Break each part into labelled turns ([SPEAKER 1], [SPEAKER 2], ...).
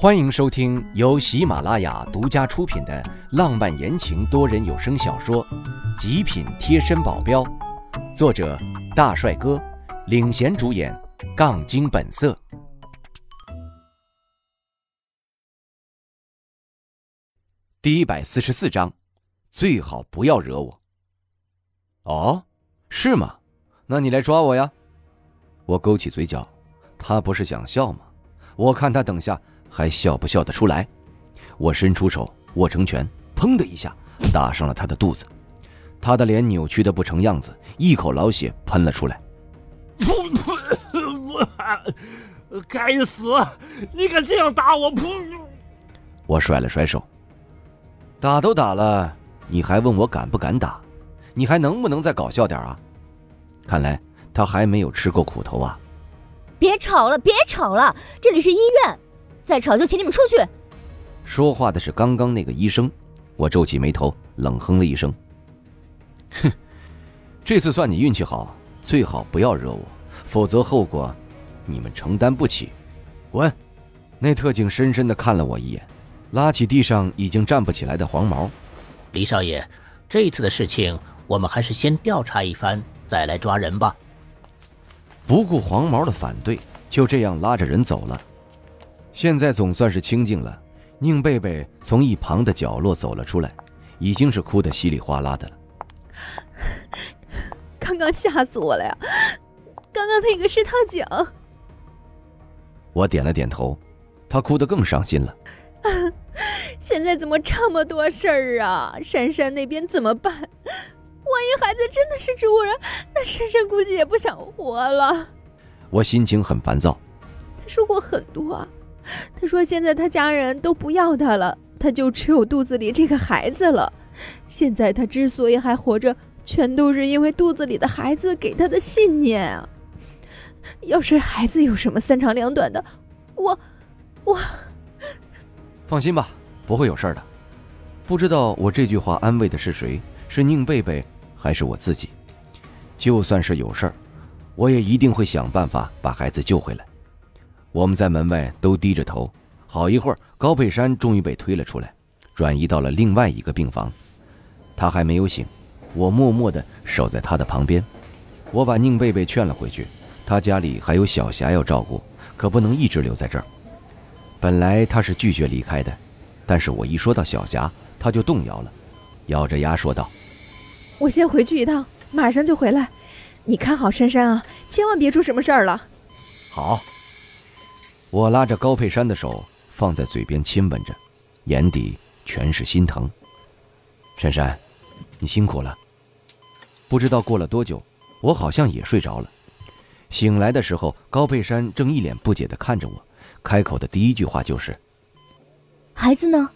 [SPEAKER 1] 欢迎收听由喜马拉雅独家出品的浪漫言情多人有声小说《极品贴身保镖》，作者大帅哥领衔主演，杠精本色。第一百四十四章，最好不要惹我。哦，是吗？那你来抓我呀！我勾起嘴角，他不是想笑吗？我看他等下还笑不笑得出来。我伸出手握成拳，砰的一下打上了他的肚子，他的脸扭曲的不成样子，一口老血喷了出来。
[SPEAKER 2] 该死！你敢这样打我？噗！
[SPEAKER 1] 我甩了甩手。打都打了，你还问我敢不敢打？你还能不能再搞笑点啊？看来他还没有吃过苦头啊！
[SPEAKER 3] 别吵了，别吵了，这里是医院，再吵就请你们出去。
[SPEAKER 1] 说话的是刚刚那个医生，我皱起眉头，冷哼了一声：“哼，这次算你运气好，最好不要惹我，否则后果你们承担不起。”滚！那特警深深的看了我一眼。拉起地上已经站不起来的黄毛，
[SPEAKER 4] 李少爷，这次的事情我们还是先调查一番，再来抓人吧。
[SPEAKER 1] 不顾黄毛的反对，就这样拉着人走了。现在总算是清静了。宁贝贝从一旁的角落走了出来，已经是哭得稀里哗啦的了。
[SPEAKER 5] 刚刚吓死我了呀！刚刚那个是他讲。
[SPEAKER 1] 我点了点头，他哭得更伤心了。
[SPEAKER 5] 现在怎么这么多事儿啊？珊珊那边怎么办？万一孩子真的是植物人，那珊珊估计也不想活了。
[SPEAKER 1] 我心情很烦躁。
[SPEAKER 5] 他说过很多，他说现在他家人都不要他了，他就只有肚子里这个孩子了。现在他之所以还活着，全都是因为肚子里的孩子给他的信念啊！要是孩子有什么三长两短的，我，我。
[SPEAKER 1] 放心吧，不会有事的。不知道我这句话安慰的是谁，是宁贝贝还是我自己？就算是有事，我也一定会想办法把孩子救回来。我们在门外都低着头，好一会儿，高佩山终于被推了出来，转移到了另外一个病房。他还没有醒，我默默地守在他的旁边。我把宁贝贝劝了回去，他家里还有小霞要照顾，可不能一直留在这儿。本来他是拒绝离开的，但是我一说到小霞，他就动摇了，咬着牙说道：“
[SPEAKER 5] 我先回去一趟，马上就回来，你看好珊珊啊，千万别出什么事儿了。”
[SPEAKER 1] 好。我拉着高佩珊的手放在嘴边亲吻着，眼底全是心疼。珊珊，你辛苦了。不知道过了多久，我好像也睡着了，醒来的时候，高佩珊正一脸不解地看着我。开口的第一句话就是：“
[SPEAKER 3] 孩子呢？”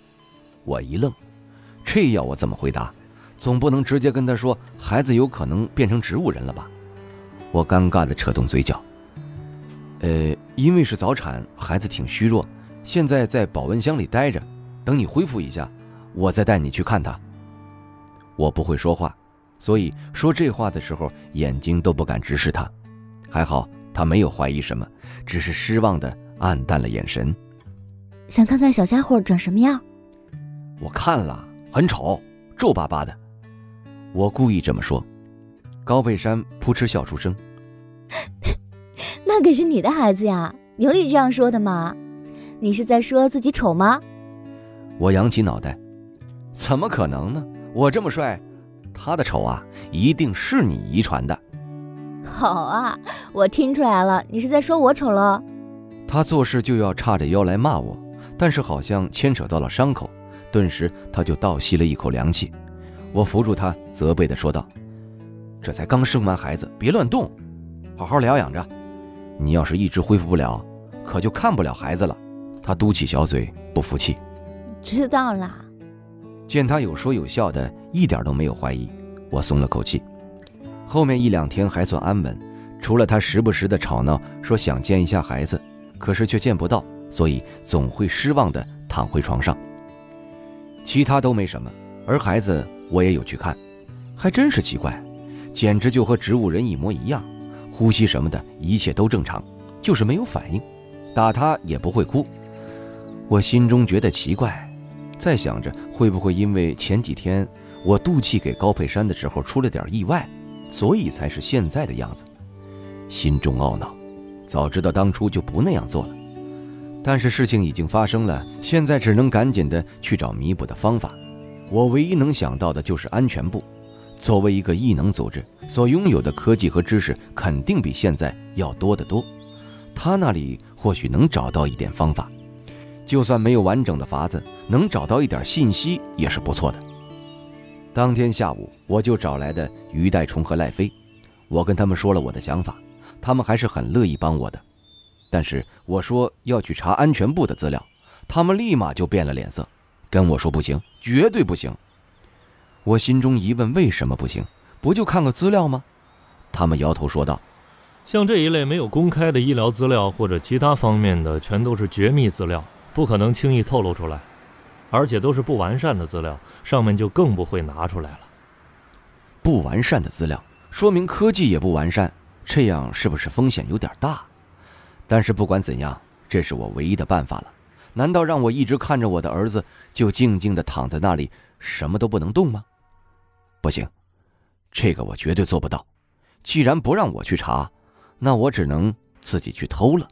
[SPEAKER 1] 我一愣，这要我怎么回答？总不能直接跟他说孩子有可能变成植物人了吧？我尴尬地扯动嘴角。呃，因为是早产，孩子挺虚弱，现在在保温箱里待着，等你恢复一下，我再带你去看他。我不会说话，所以说这话的时候眼睛都不敢直视他。还好他没有怀疑什么，只是失望的。暗淡了眼神，
[SPEAKER 3] 想看看小家伙长什么样？
[SPEAKER 1] 我看了，很丑，皱巴巴的。我故意这么说。高佩山扑哧笑出声：“
[SPEAKER 3] 那可是你的孩子呀，有你这样说的吗？你是在说自己丑吗？”
[SPEAKER 1] 我扬起脑袋：“怎么可能呢？我这么帅，他的丑啊，一定是你遗传的。”
[SPEAKER 3] 好啊，我听出来了，你是在说我丑了。
[SPEAKER 1] 他做事就要叉着腰来骂我，但是好像牵扯到了伤口，顿时他就倒吸了一口凉气。我扶住他，责备的说道：“这才刚生完孩子，别乱动，好好疗养着。你要是一直恢复不了，可就看不了孩子了。”他嘟起小嘴，不服气：“
[SPEAKER 3] 知道啦。”
[SPEAKER 1] 见他有说有笑的，一点都没有怀疑，我松了口气。后面一两天还算安稳，除了他时不时的吵闹，说想见一下孩子。可是却见不到，所以总会失望的躺回床上。其他都没什么，而孩子我也有去看，还真是奇怪，简直就和植物人一模一样，呼吸什么的一切都正常，就是没有反应，打他也不会哭。我心中觉得奇怪，在想着会不会因为前几天我渡气给高佩山的时候出了点意外，所以才是现在的样子。心中懊恼，早知道当初就不那样做了。但是事情已经发生了，现在只能赶紧的去找弥补的方法。我唯一能想到的就是安全部。作为一个异能组织，所拥有的科技和知识肯定比现在要多得多。他那里或许能找到一点方法，就算没有完整的法子，能找到一点信息也是不错的。当天下午，我就找来的于代虫和赖飞，我跟他们说了我的想法，他们还是很乐意帮我的。但是我说要去查安全部的资料，他们立马就变了脸色，跟我说不行，绝对不行。我心中疑问：为什么不行？不就看个资料吗？他们摇头说道：“
[SPEAKER 2] 像这一类没有公开的医疗资料或者其他方面的，全都是绝密资料，不可能轻易透露出来，而且都是不完善的资料，上面就更不会拿出来了。
[SPEAKER 1] 不完善的资料，说明科技也不完善，这样是不是风险有点大？但是不管怎样，这是我唯一的办法了。难道让我一直看着我的儿子就静静地躺在那里，什么都不能动吗？”不行，这个我绝对做不到。既然不让我去查，那我只能自己去偷了。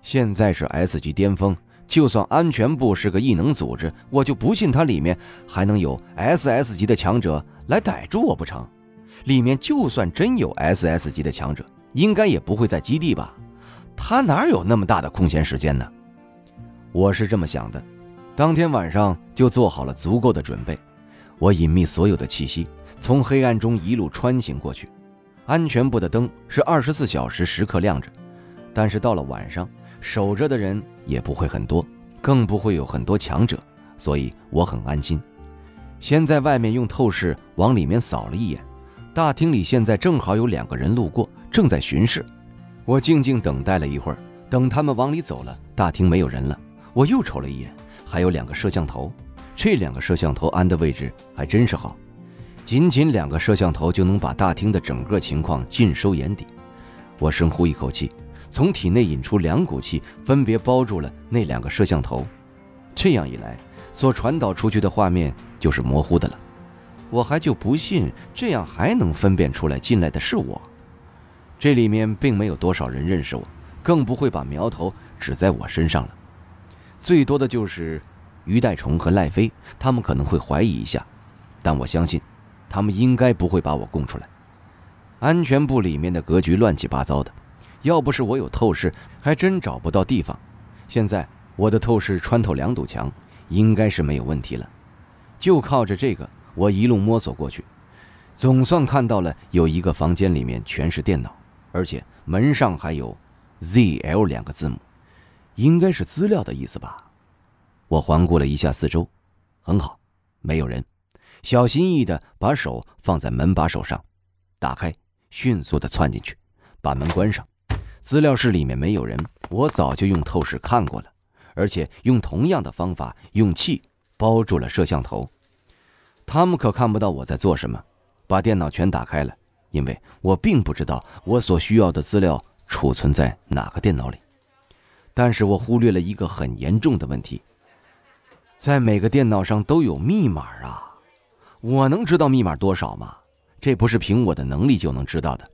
[SPEAKER 1] 现在是 S 级巅峰，就算安全部是个异能组织，我就不信它里面还能有 SS 级的强者来逮住我不成？里面就算真有 SS 级的强者，应该也不会在基地吧？他哪有那么大的空闲时间呢？我是这么想的，当天晚上就做好了足够的准备。我隐秘所有的气息，从黑暗中一路穿行过去。安全部的灯是二十四小时时刻亮着，但是到了晚上，守着的人也不会很多，更不会有很多强者，所以我很安心。先在外面用透视往里面扫了一眼，大厅里现在正好有两个人路过，正在巡视。我静静等待了一会儿，等他们往里走了，大厅没有人了。我又瞅了一眼，还有两个摄像头。这两个摄像头安的位置还真是好，仅仅两个摄像头就能把大厅的整个情况尽收眼底。我深呼一口气，从体内引出两股气，分别包住了那两个摄像头。这样一来，所传导出去的画面就是模糊的了。我还就不信这样还能分辨出来进来的是我。这里面并没有多少人认识我，更不会把苗头指在我身上了。最多的就是。于代虫和赖飞，他们可能会怀疑一下，但我相信，他们应该不会把我供出来。安全部里面的格局乱七八糟的，要不是我有透视，还真找不到地方。现在我的透视穿透两堵墙，应该是没有问题了。就靠着这个，我一路摸索过去，总算看到了有一个房间里面全是电脑，而且门上还有 ZL 两个字母，应该是资料的意思吧。我环顾了一下四周，很好，没有人。小心翼翼地把手放在门把手上，打开，迅速地窜进去，把门关上。资料室里面没有人，我早就用透视看过了，而且用同样的方法用气包住了摄像头。他们可看不到我在做什么。把电脑全打开了，因为我并不知道我所需要的资料储存在哪个电脑里。但是我忽略了一个很严重的问题。在每个电脑上都有密码啊，我能知道密码多少吗？这不是凭我的能力就能知道的，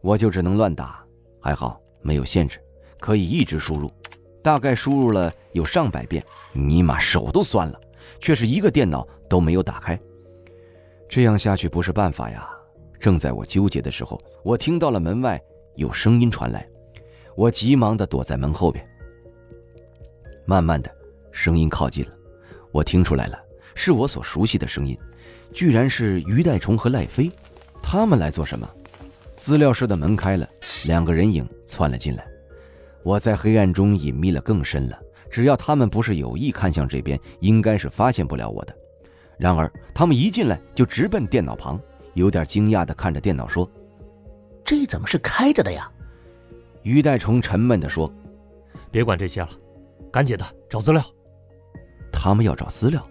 [SPEAKER 1] 我就只能乱打。还好没有限制，可以一直输入，大概输入了有上百遍，尼玛手都酸了，却是一个电脑都没有打开。这样下去不是办法呀！正在我纠结的时候，我听到了门外有声音传来，我急忙的躲在门后边，慢慢的。声音靠近了，我听出来了，是我所熟悉的声音，居然是于代虫和赖飞，他们来做什么？资料室的门开了，两个人影窜了进来。我在黑暗中隐秘了更深了，只要他们不是有意看向这边，应该是发现不了我的。然而他们一进来就直奔电脑旁，有点惊讶地看着电脑说：“
[SPEAKER 4] 这怎么是开着的呀？”
[SPEAKER 1] 于代虫沉闷地说：“
[SPEAKER 2] 别管这些了，赶紧的找资料。”
[SPEAKER 1] 他们要找资料，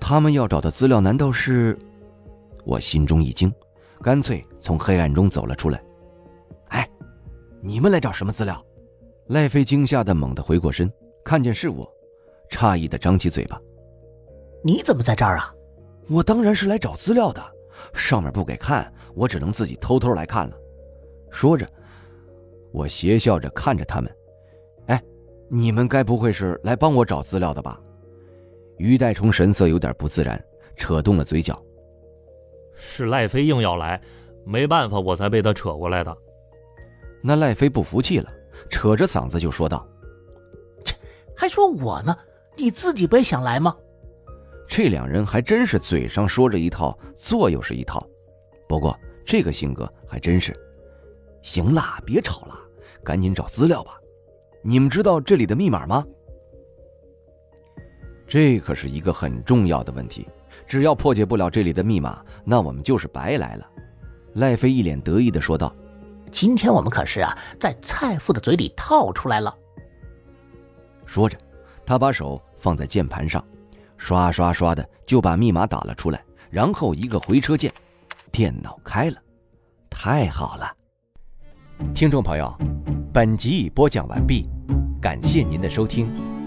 [SPEAKER 1] 他们要找的资料难道是？我心中一惊，干脆从黑暗中走了出来。哎，你们来找什么资料？赖飞惊吓的猛地回过身，看见是我，诧异的张起嘴巴：“
[SPEAKER 4] 你怎么在这儿啊？”“
[SPEAKER 1] 我当然是来找资料的，上面不给看，我只能自己偷偷来看了。”说着，我邪笑着看着他们：“哎，你们该不会是来帮我找资料的吧？”于代冲神色有点不自然，扯动了嘴角：“
[SPEAKER 2] 是赖飞硬要来，没办法，我才被他扯过来的。”
[SPEAKER 1] 那赖飞不服气了，扯着嗓子就说道：“
[SPEAKER 4] 切，还说我呢？你自己不也想来吗？”
[SPEAKER 1] 这两人还真是嘴上说着一套，做又是一套。不过这个性格还真是……行了，别吵了，赶紧找资料吧。你们知道这里的密码吗？这可是一个很重要的问题。只要破解不了这里的密码，那我们就是白来了。赖飞一脸得意的说道。
[SPEAKER 4] 今天我们可是啊，在蔡父的嘴里套出来了。
[SPEAKER 1] 说着，他把手放在键盘上，刷刷刷的就把密码打了出来，然后一个回车键，电脑开了。太好了！听众朋友，本集已播讲完毕，感谢您的收听。